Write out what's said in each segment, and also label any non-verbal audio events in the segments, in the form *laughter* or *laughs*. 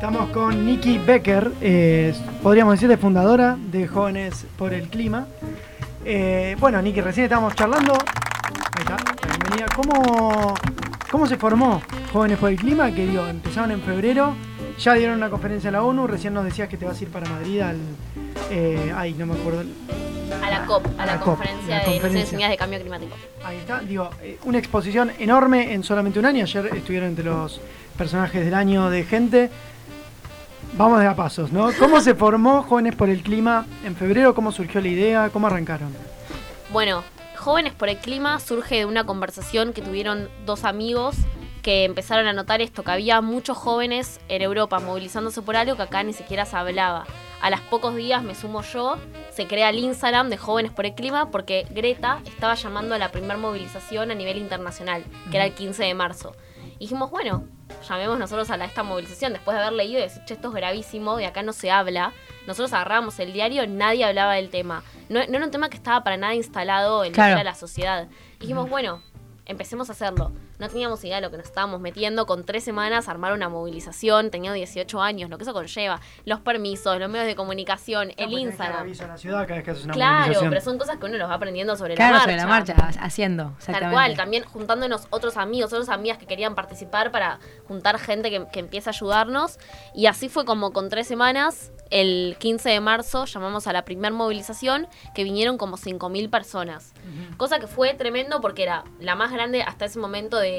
Estamos con Nikki Becker, eh, podríamos decir de fundadora de Jóvenes por el Clima. Eh, bueno, Nikki, recién estábamos charlando. Ahí está, bienvenida. ¿Cómo, ¿Cómo se formó Jóvenes por el Clima? Que digo, empezaron en febrero, ya dieron una conferencia a la ONU, recién nos decías que te vas a ir para Madrid al... Eh, ay, no me acuerdo. A la COP, a, la, conferencia de conferencia. de Cambio Climático. Ahí está, digo, una exposición enorme en solamente un año. Ayer estuvieron entre los personajes del año de gente. Vamos de a pasos, ¿no? ¿Cómo se formó Jóvenes por el Clima en febrero? ¿Cómo surgió la idea? ¿Cómo arrancaron? Bueno, Jóvenes por el Clima surge de una conversación que tuvieron dos amigos que empezaron a notar esto, que había muchos jóvenes en Europa movilizándose por algo que acá ni siquiera se hablaba. A los pocos días me sumo yo, se crea el Instagram de Jóvenes por el Clima porque Greta estaba llamando a la primera movilización a nivel internacional, que era el 15 de marzo. Y dijimos, bueno, llamemos nosotros a, esta movilización, después de haber leído y decir, che, esto es gravísimo, y acá no se habla, nosotros agarramos el diario, nadie hablaba del tema. No, era un tema que estaba para nada instalado en la sociedad. dijimos, bueno, empecemos a hacerlo. No teníamos idea de lo que nos estábamos metiendo. Con tres semanas armar una movilización, tenía 18 años, lo que eso conlleva. Los permisos, los medios de comunicación, el Instagram. claro, pero son cosas que uno los va aprendiendo sobre la marcha. sobre la marcha, haciendo. Tal cual, también juntándonos otros amigos, otras amigas que querían participar para juntar gente que, que empiece a ayudarnos. Y así fue como con tres semanas el 15 de marzo llamamos a la primera movilización que vinieron como 5.000 personas. Cosa que fue tremendo porque era la más grande hasta ese momento de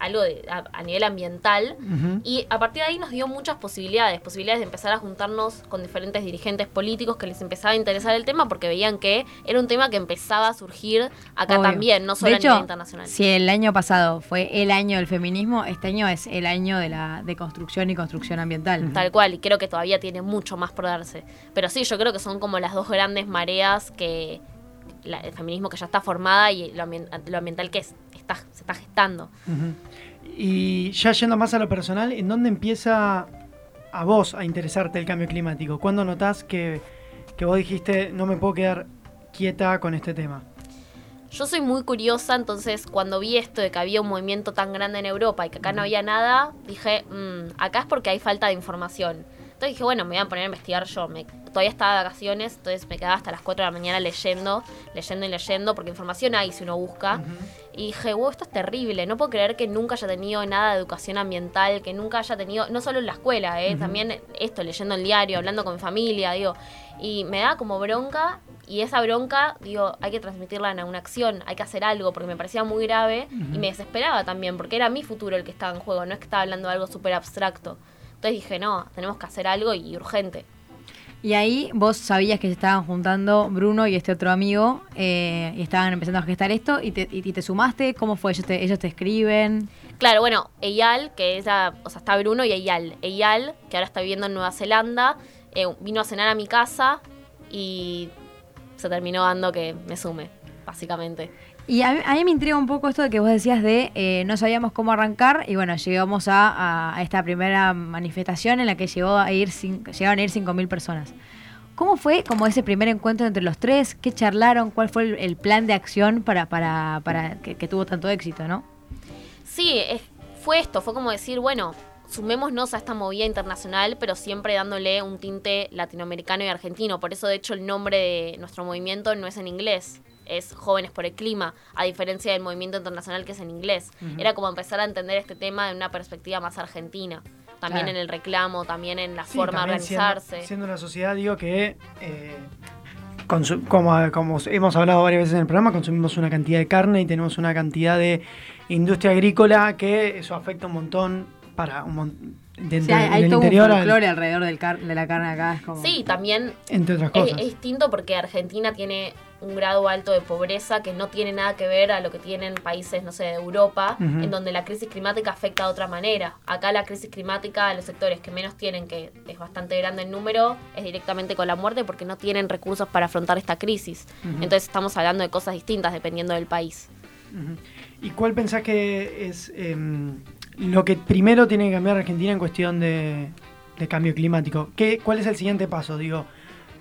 algo de, a, nivel ambiental. Y a partir de ahí nos dio muchas posibilidades. Posibilidades de empezar a juntarnos con diferentes dirigentes políticos que les empezaba a interesar el tema porque veían que era un tema que empezaba a surgir acá también, no solo a nivel internacional. Si el año pasado fue el año del feminismo, este año es el año de la de construcción y construcción ambiental. Tal cual, y creo que todavía tiene mucho más por darse. Pero sí, yo creo que son como las dos grandes mareas que el feminismo que ya está formada y lo, ambiental que está, se está gestando. Y ya yendo más a lo personal, ¿en dónde empieza a vos a interesarte el cambio climático? ¿Cuándo notás que, que vos dijiste no me puedo quedar quieta con este tema? Yo soy muy curiosa, entonces cuando vi esto de que había un movimiento tan grande en Europa y que acá no había nada, dije, mm, acá es porque hay falta de información. Entonces dije, bueno, me voy a poner a investigar yo. Me, todavía estaba de vacaciones, entonces me quedaba hasta las 4 de la mañana leyendo, leyendo y leyendo, porque información hay si uno busca. Y dije, wow, esto es terrible. No puedo creer que nunca haya tenido nada de educación ambiental, que nunca haya tenido, no solo en la escuela, ¿eh? también esto, leyendo el diario, hablando con mi familia, digo. Y me da como bronca y esa bronca, digo, hay que transmitirla en una acción, hay que hacer algo, porque me parecía muy grave y me desesperaba también, porque era mi futuro el que estaba en juego, no es que estaba hablando de algo súper abstracto. Entonces dije, no, tenemos que hacer algo y urgente. Y ahí vos sabías que se estaban juntando Bruno y este otro amigo eh, y estaban empezando a gestar esto y te, y te sumaste. ¿Cómo fue? ¿Ellos te, ellos te escriben? Claro, bueno, Eyal, que es la, o sea, está Bruno y Eyal. Eyal, que ahora está viviendo en Nueva Zelanda, eh, vino a cenar a mi casa y se terminó dando que me sume, básicamente. Y a mí, me intriga un poco esto de que vos decías de eh, no sabíamos cómo arrancar y bueno, llegamos a, esta primera manifestación en la que llegó a ir llegaron a ir 5.000 personas. ¿Cómo fue como ese primer encuentro entre los tres? ¿Qué charlaron? ¿Cuál fue el, plan de acción para, para, para que, tuvo tanto éxito, no? Sí, fue esto, fue como decir, bueno, sumémonos a esta movida internacional, pero siempre dándole un tinte latinoamericano y argentino. Por eso, de hecho, el nombre de nuestro movimiento no es en inglés, es Jóvenes por el Clima, a diferencia del movimiento internacional que es en inglés. Era como empezar a entender este tema de una perspectiva más argentina. También en el reclamo, también en la forma de organizarse. Siendo, una sociedad, digo que, eh, como, como hemos hablado varias veces en el programa, consumimos una cantidad de carne y tenemos una cantidad de industria agrícola que eso afecta un montón para un montón sí, hay, todo un alrededor de la carne acá. Sí, también Entre otras cosas. Es, distinto porque Argentina tiene un grado alto de pobreza que no tiene nada que ver a lo que tienen países, no sé, de Europa, en donde la crisis climática afecta de otra manera. Acá la crisis climática a los sectores que menos tienen, que es bastante grande en número, es directamente con la muerte porque no tienen recursos para afrontar esta crisis. Entonces estamos hablando de cosas distintas dependiendo del país. ¿Y cuál pensás que es em, lo que primero tiene que cambiar Argentina en cuestión de, cambio climático. ¿Qué, ¿Cuál es el siguiente paso? Digo,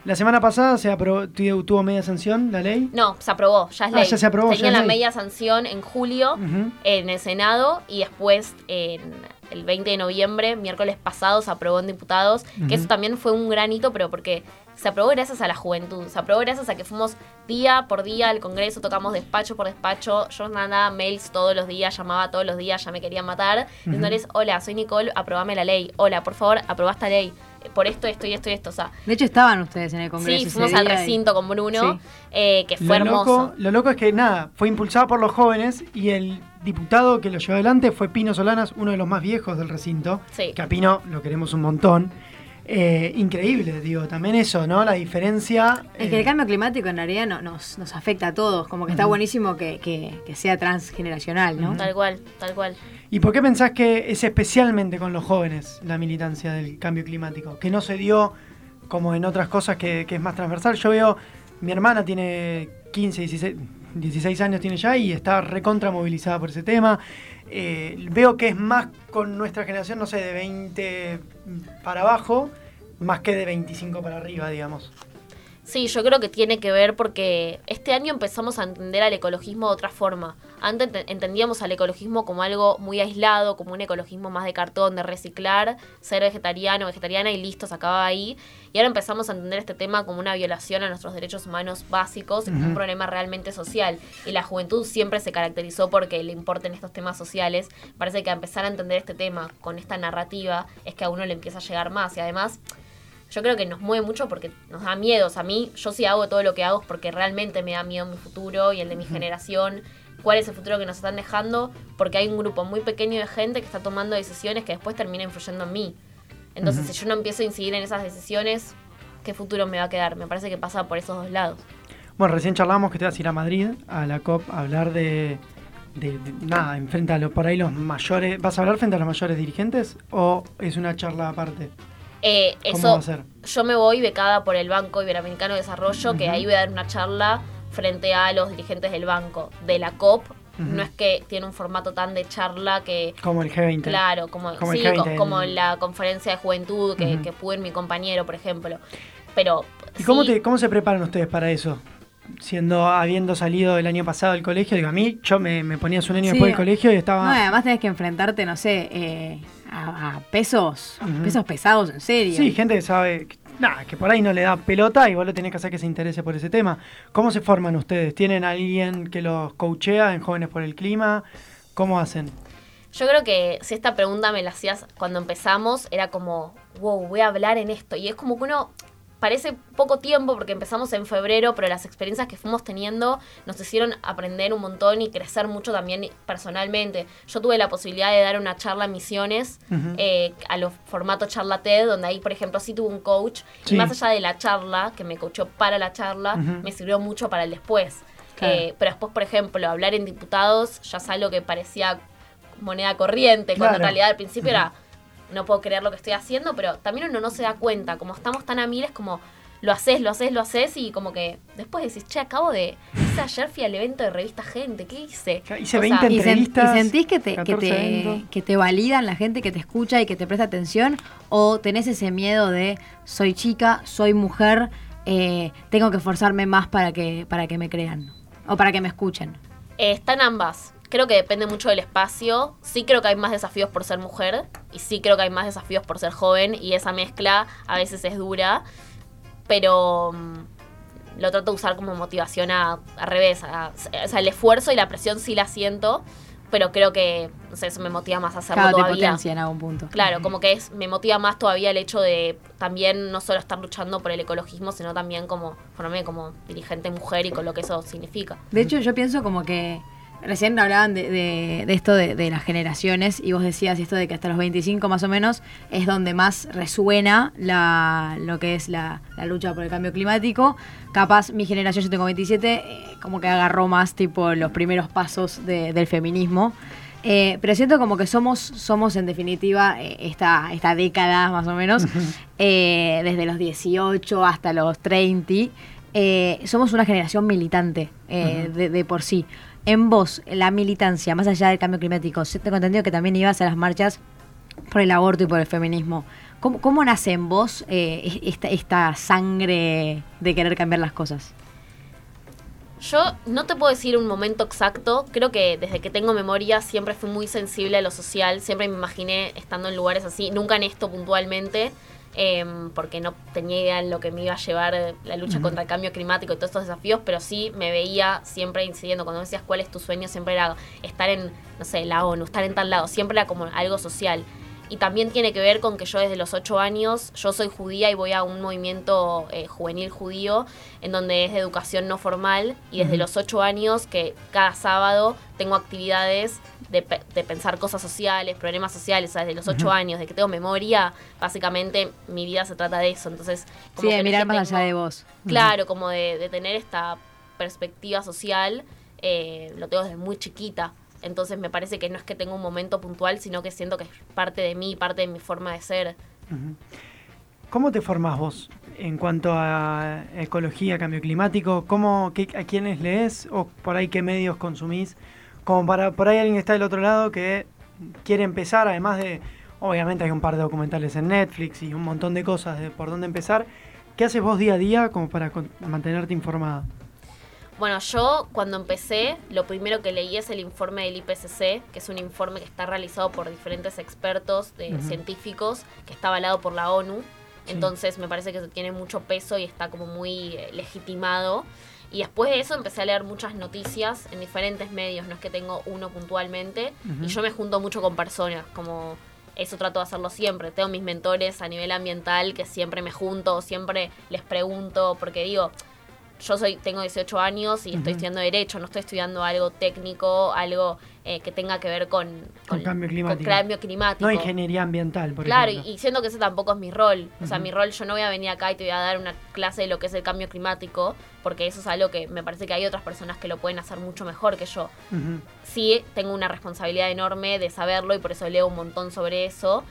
la semana pasada se aprobó, tuvo media sanción la ley. No, se aprobó, ya es ah, ley. Ya se aprobó. Tenía la media sanción en julio en el Senado y después el 20 de noviembre, miércoles pasado, se aprobó en diputados, que eso también fue un gran hito, pero porque se aprobó gracias a la juventud, se aprobó gracias a que fuimos día por día al Congreso, tocamos despacho por despacho, yo nada, mails todos los días, llamaba todos los días, ya me querían matar, diciéndoles, hola, soy Nicole, aprobame la ley, hola, por favor, aprobá esta ley, por esto, esto y esto y esto, o sea... De hecho estaban ustedes en el Congreso. Sí, fuimos al recinto con Bruno, eh, que fue lo hermoso. Loco, lo loco es que nada, fue impulsado por los jóvenes y el diputado que lo llevó adelante fue Pino Solanas, uno de los más viejos del recinto. Sí. Que a Pino lo queremos un montón. Eh, increíble, digo, también eso, ¿no? La diferencia. Es que el eh, cambio climático en realidad no- nos, nos afecta a todos, como que está buenísimo que, que- que sea transgeneracional, ¿no? Tal cual, tal cual. ¿Y por qué pensás que es especialmente con los jóvenes la militancia del cambio climático? Que no se dio como en otras cosas que, es más transversal. Yo veo, mi hermana tiene 15, 16, 16 años tiene ya y está recontra movilizada por ese tema. Eh, veo que es más con nuestra generación, no sé, de 20 para abajo, más que de 25 para arriba, digamos. Sí, yo creo que tiene que ver porque este año empezamos a entender al ecologismo de otra forma. Antes ent- entendíamos al ecologismo como algo muy aislado, como un ecologismo más de cartón, de reciclar, ser vegetariano, vegetariana y listo, se acababa ahí. Y ahora empezamos a entender este tema como una violación a nuestros derechos humanos básicos, un Ujú. problema realmente social. Y la juventud siempre se caracterizó porque le importen estos temas sociales. Parece que a empezar a entender este tema con esta narrativa es que a uno le empieza a llegar más. Y además yo creo que nos mueve mucho porque nos da miedo. O sea, a mí, yo sí hago todo lo que hago es porque realmente me da miedo mi futuro y el de mi generación. ¿Cuál es el futuro que nos están dejando? Porque hay un grupo muy pequeño de gente que está tomando decisiones que después terminan influyendo en mí. Entonces, si yo no empiezo a incidir en esas decisiones, ¿qué futuro me va a quedar? Me parece que pasa por esos dos lados. Bueno, recién charlamos que te vas a ir a Madrid, a la COP, a hablar de, de- de- nada, enfrente a los, por ahí los mayores. ¿Vas a hablar frente a los mayores dirigentes o es una charla aparte? Eh, ¿Cómo eso, va a ser? yo me voy becada por el Banco Iberoamericano de Desarrollo, que ahí voy a dar una charla frente a los dirigentes del banco, de la COP. No es que tiene un formato tan de charla que Como el G20. Claro, como, Como el sí, G20 co- como en- la conferencia de juventud que, que pude en mi compañero, por ejemplo. Pero. ¿Y cómo, te, cómo se preparan ustedes para eso? Siendo, habiendo salido el año pasado del colegio, digo, a mí, yo me, me ponía un año Sí. después del colegio y No, estaba... además tenés que enfrentarte, no sé, eh, a, a pesos, pesos pesados, en serio. Sí, gente que sabe, nada, que por ahí no le da pelota y vos lo tenés que hacer que se interese por ese tema. ¿Cómo se forman ustedes? ¿Tienen alguien que los coachea en Jóvenes por el Clima? ¿Cómo hacen? Yo creo que si esta pregunta me la hacías cuando empezamos, era como, wow, voy a hablar en esto. Y es como que uno. Parece poco tiempo porque empezamos en febrero, pero las experiencias que fuimos teniendo nos hicieron aprender un montón y crecer mucho también personalmente. Yo tuve la posibilidad de dar una charla en misiones eh, a los formatos charla TED, donde ahí, por ejemplo, sí tuve un coach. Sí. Y más allá de la charla, que me coachó para la charla, me sirvió mucho para el después. Claro. Eh, pero después, por ejemplo, hablar en diputados ya es algo que parecía moneda corriente, cuando en realidad al principio era, no puedo creer lo que estoy haciendo, pero también uno no se da cuenta, como estamos tan a miles, como lo haces, lo haces, lo haces, y como que después decís, che, acabo de, hice ayer fui al evento de revista Gente, ¿qué hice? Hice O 20 sea, ¿Y, sen- y entrevistas, sentís que te, que, 14 te, que te validan la gente que te escucha y que te presta atención? ¿O tenés ese miedo de soy chica, soy mujer, eh, tengo que esforzarme más para que, para que me crean? O para que me escuchen. Eh, están ambas. Creo que depende mucho del espacio. Sí creo que hay más desafíos por ser mujer y sí creo que hay más desafíos por ser joven y esa mezcla a veces es dura, pero mm, lo trato de usar como motivación a, al revés. a- o sea, el esfuerzo y la presión sí la siento, pero creo que no sé, eso me motiva más a hacerlo Claro, te todavía. potencia en algún punto. Claro, como que es, me motiva más todavía el hecho de también no solo estar luchando por el ecologismo, sino también como formarme como dirigente mujer y con lo que eso significa. De hecho, yo pienso como que recién hablaban de, de- de esto de, de las generaciones y vos decías esto de que hasta los 25 más o menos es donde más resuena la, lo que es la, la lucha por el cambio climático. Capaz mi generación, yo tengo 27, eh, como que agarró más tipo los primeros pasos de- del feminismo. Eh, pero siento como que somos, somos en definitiva eh, esta, esta década más o menos, eh, desde los 18 hasta los 30, eh, somos una generación militante de, de por sí. En vos, la militancia, más allá del cambio climático, tengo entendido que también ibas a las marchas por el aborto y por el feminismo. ¿Cómo, cómo nace en vos eh, esta, esta sangre de querer cambiar las cosas? Yo no te puedo decir un momento exacto, creo que desde que tengo memoria siempre fui muy sensible a lo social, siempre me imaginé estando en lugares así, nunca en esto puntualmente, em, porque no tenía idea en lo que me iba a llevar la lucha contra el cambio climático y todos estos desafíos, pero sí me veía siempre incidiendo, cuando me decías cuál es tu sueño, siempre era estar en, no sé, la ONU, estar en tal lado, siempre era como algo social. Y también tiene que ver con que yo desde los ocho años, yo soy judía y voy a un movimiento eh, juvenil judío en donde es de educación no formal. Y desde los ocho años que cada sábado tengo actividades de, pensar cosas sociales, problemas sociales, desde los ocho años, de que tengo memoria, básicamente mi vida se trata de eso. Entonces, como sí, de mirar más allá de vos. Claro, como de, tener esta perspectiva social, eh, lo tengo desde muy chiquita. Entonces me parece que no es que tenga un momento puntual, sino que siento que es parte de mí, parte de mi forma de ser. ¿Cómo te formas vos en cuanto a ecología, cambio climático? ¿Cómo, ¿A quiénes lees o por ahí qué medios consumís? Como para por ahí alguien está del otro lado que quiere empezar, además de, obviamente hay un par de documentales en Netflix y un montón de cosas de por dónde empezar. ¿Qué haces vos día a día como para mantenerte informada? Bueno, yo cuando empecé, lo primero que leí es el informe del IPCC, que es un informe que está realizado por diferentes expertos de científicos, que está avalado por la ONU. Entonces me parece que tiene mucho peso y está como muy eh, legitimado. Y después de eso empecé a leer muchas noticias en diferentes medios, no es que tengo uno puntualmente. Y yo me junto mucho con personas, como eso trato de hacerlo siempre. Tengo mis mentores a nivel ambiental que siempre me junto, siempre les pregunto, porque digo, yo soy tengo 18 años y estoy estudiando derecho, no estoy estudiando algo técnico, algo eh, que tenga que ver con, con, cambio climático. cambio climático. No ingeniería ambiental, por claro, ejemplo. y siento que ese tampoco es mi rol. O sea, mi rol, yo no voy a venir acá y te voy a dar una clase de lo que es el cambio climático, porque eso es algo que me parece que hay otras personas que lo pueden hacer mucho mejor que yo. Sí, tengo una responsabilidad enorme de saberlo y por eso leo un montón sobre eso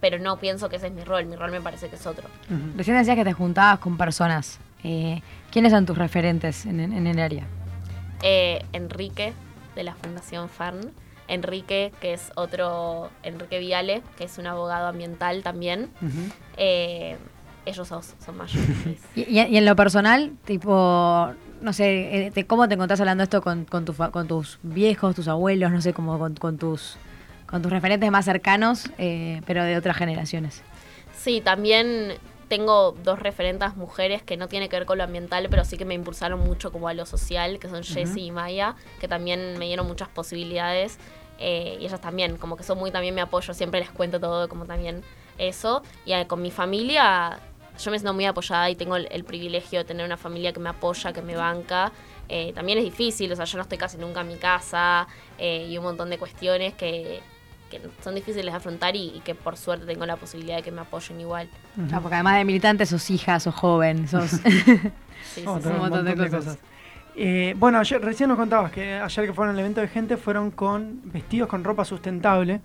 pero no pienso que ese es mi rol, mi rol me parece que es otro. Recién decías que te juntabas con personas. Eh, ¿Quiénes son tus referentes en, el área? Eh, Enrique, de la Fundación FARN. Enrique, que es otro, Enrique Viale, que es un abogado ambiental también. Eh, ellos son, son mayores. *laughs* ¿Y, en lo personal, tipo, no sé, ¿cómo te encontrás hablando esto con, con, con tus viejos, tus abuelos, no sé, como con, tus, con tus referentes más cercanos, pero de otras generaciones? Sí, también tengo dos referentes mujeres que no tiene que ver con lo ambiental, pero sí que me impulsaron mucho como a lo social, que son Jessie y Maya, que también me dieron muchas posibilidades. Eh, y ellas también, como que son muy también me apoyo, siempre les cuento todo, como también eso. Y eh, con mi familia, yo me siento muy apoyada y tengo el, privilegio de tener una familia que me apoya, que me banca. Eh, también es difícil, o sea, yo no estoy casi nunca en mi casa y un montón de cuestiones que, que son difíciles de afrontar y, que por suerte tengo la posibilidad de que me apoyen igual. porque además de militante sos hija, sos joven, sos... sí, *laughs* un montón de cosas. Eh, bueno, ayer, recién nos contabas que ayer que fueron al evento de gente fueron con vestidos con ropa sustentable.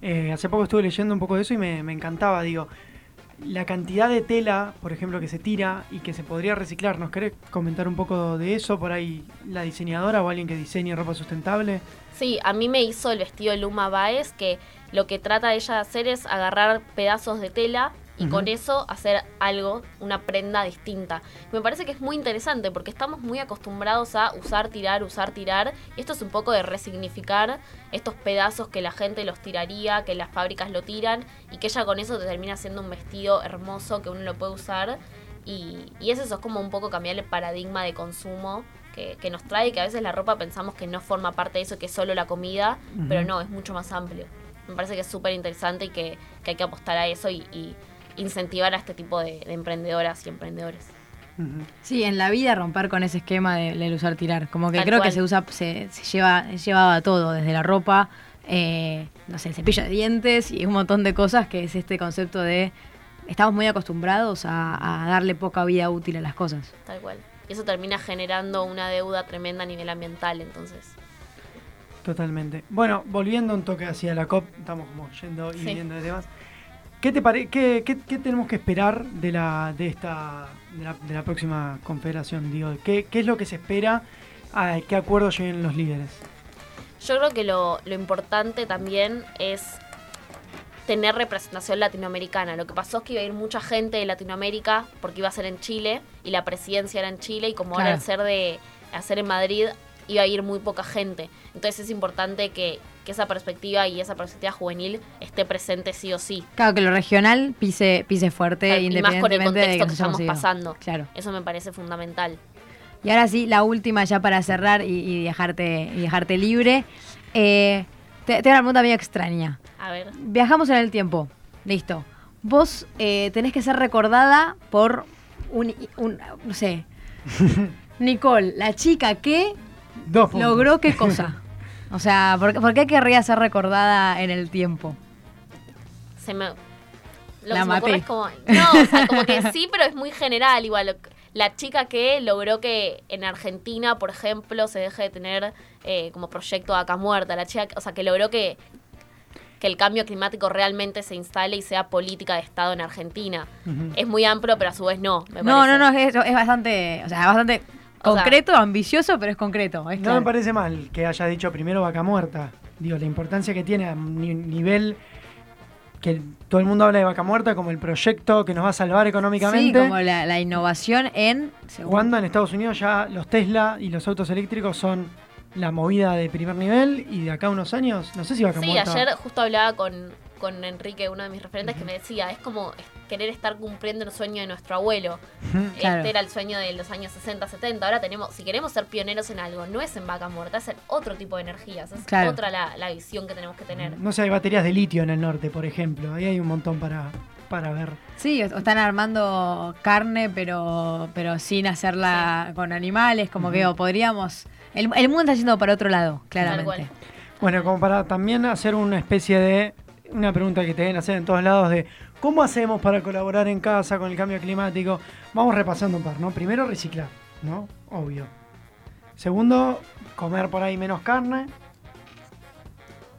Eh, hace poco estuve leyendo un poco de eso y me, me encantaba, digo, la cantidad de tela, por ejemplo, que se tira y que se podría reciclar. ¿Nos querés comentar un poco de eso? Por ahí, la diseñadora o alguien que diseñe ropa sustentable. Sí, a mí me hizo el vestido Luma Baez, que lo que trata ella de hacer es agarrar pedazos de tela y con eso hacer algo, una prenda distinta. Me parece que es muy interesante porque estamos muy acostumbrados a usar, tirar, usar, tirar. Y esto es un poco de resignificar estos pedazos que la gente los tiraría, que las fábricas lo tiran y que ella con eso te termina haciendo un vestido hermoso que uno lo puede usar. Y, y es eso, es como un poco cambiar el paradigma de consumo que, nos trae, que a veces la ropa pensamos que no forma parte de eso, que es solo la comida, pero no, es mucho más amplio. Me parece que es súper interesante y que, hay que apostar a eso y, incentivar a este tipo de, emprendedoras y emprendedores. Sí, en la vida romper con ese esquema del usar tirar. Como que creo que se usa, se, lleva, llevaba todo, desde la ropa, eh, no sé, cepillo de dientes y un montón de cosas que es este concepto de estamos muy acostumbrados a, a darle poca vida útil a las cosas. Tal cual. Y eso termina generando una deuda tremenda a nivel ambiental, entonces. Totalmente. Bueno, volviendo un toque hacia la COP, estamos como yendo y viendo de temas. ¿Qué, te pare qué, qué, tenemos que esperar de la, de esta, de la, próxima confederación? Digo, ¿qué, ¿Qué es lo que se espera? ¿A qué acuerdos lleguen los líderes? Yo creo que lo, lo importante también es tener representación latinoamericana. Lo que pasó es que iba a ir mucha gente de Latinoamérica porque iba a ser en Chile y la presidencia era en Chile y como ahora al ser de, hacer en Madrid iba a ir muy poca gente. Entonces es importante que, que esa perspectiva y esa perspectiva juvenil esté presente sí o sí. Claro, que lo regional pise, pise fuerte, y más con el independientemente de contexto que hayamos estamos ido. pasando. Claro. Eso me parece fundamental. Y ahora sí, la última ya para cerrar y, y dejarte, y dejarte libre. Eh, te, tengo una pregunta medio extraña. A ver. Viajamos en el tiempo. Listo. Vos eh, tenés que ser recordada por un, un- no sé, *laughs* Nicole, la chica que Dos puntos. logró qué cosa. *laughs* O sea, ¿por, qué- por qué querría ser recordada en el tiempo? Se me. Lo La que se me maté. es como. No, o sea, como que sí, pero es muy general. Igual, la chica que logró que en Argentina, por ejemplo, se deje de tener eh, como proyecto acá muerta. La chica, o sea, que logró que, que el cambio climático realmente se instale y sea política de Estado en Argentina. Es muy amplio, pero a su vez no. me No, parece. no, no, es, es bastante, o sea, bastante O sea- concreto, ambicioso, pero es concreto. Es No claro. me parece mal que haya dicho primero vaca muerta. Digo, la importancia que tiene a ni- nivel que todo el mundo habla de vaca muerta como el proyecto que nos va a salvar Sí, económicamente. como la, la innovación en... según- Cuando en Estados Unidos ya los Tesla y los autos eléctricos son la movida de primer nivel y de acá a unos años, no sé si vaca Sí, muerta. ayer justo hablaba con, con Enrique, uno de mis referentes, que me decía, es como querer estar cumpliendo el sueño de nuestro abuelo. Claro. Este era el sueño de los años 60, 70. Ahora tenemos, si queremos ser pioneros en algo, no es en vaca muerta, es en otro tipo de energías. Es Claro. otra la, la visión que tenemos que tener. No sé, hay baterías de litio en el norte, por ejemplo. Ahí hay un montón para, para ver. Sí, o están armando carne, pero, pero sin hacerla con animales, como que o podríamos... El, el mundo está yendo para otro lado, claramente. cual. Bueno, como para también hacer una especie de. Una pregunta que te deben hacer en todos lados de cómo hacemos para colaborar en casa con el cambio climático. Vamos repasando un par, ¿no? Primero, reciclar, ¿no? Obvio. Segundo, comer por ahí menos carne.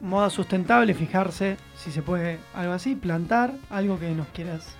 Moda sustentable, fijarse si se puede algo así, plantar, algo que nos quieras.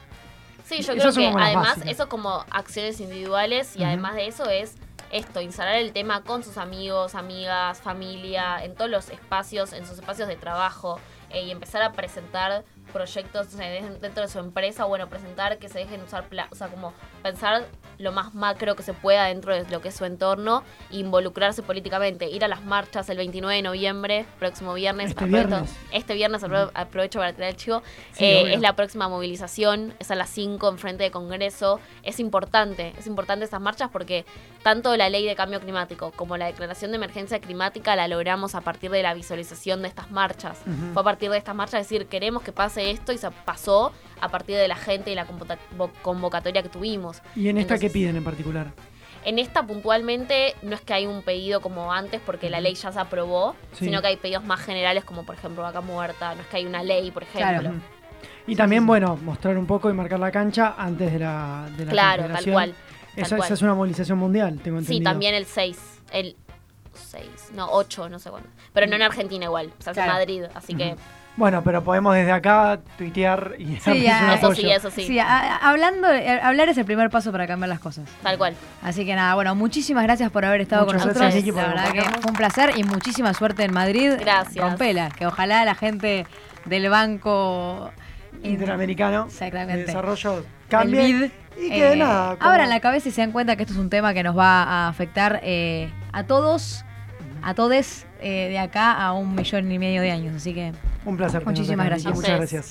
Sí, yo Esas creo que además básicas. eso como acciones individuales y además de eso es esto, instalar el tema con sus amigos, amigas, familia, en todos los espacios, en sus espacios de trabajo eh, y empezar a presentar proyectos o dentro de su empresa, bueno, presentar que se dejen usar, o sea, como pensar lo más macro que se pueda dentro de lo que es su entorno involucrarse políticamente, ir a las marchas el 29 de noviembre, próximo viernes, Este aprovecho- viernes. este viernes apro- aprovecho para tirar el chivo, Sí, eh, es la próxima movilización, es a las 5 en frente de Congreso. Es importante, es importante estas marchas porque tanto la ley de cambio climático como la declaración de emergencia climática la logramos a partir de la visualización de estas marchas. Fue a partir de estas marchas decir, queremos que pase esto y se pasó a partir de la gente y la convocatoria que tuvimos. ¿Y en esta qué Piden en particular? En esta puntualmente no es que hay un pedido como antes porque la ley ya se aprobó, Sí. sino que hay pedidos más generales como por ejemplo vaca muerta, no es que hay una ley, por ejemplo. Y también, bueno, mostrar un poco y marcar la cancha antes de la, de la Claro, tal cual. tal Esa, cual. esa es una movilización mundial, tengo entendido. Sí, también el 6. El 6, no, 8, no sé cuándo. Pero no en Argentina igual, se hace en. Madrid, así que Bueno, pero podemos desde acá tuitear y Sí, un eso sí, eso sí, Sí, a- a- hablando, eh, hablar es el primer paso para cambiar las cosas. tal cual. Así que nada, bueno, muchísimas gracias por haber estado Muchas con nosotros. La verdad que fue un placer y muchísima suerte en Madrid. Gracias. Rompela, que ojalá la gente del banco Interamericano de desarrollo cambie y que eh, nada como- abran la cabeza y se dan cuenta que esto es un tema que nos va a afectar eh, a todos, a todes eh, de acá a un millón y medio de años. Así que un placer Muchísimas gracias. Muchas gracias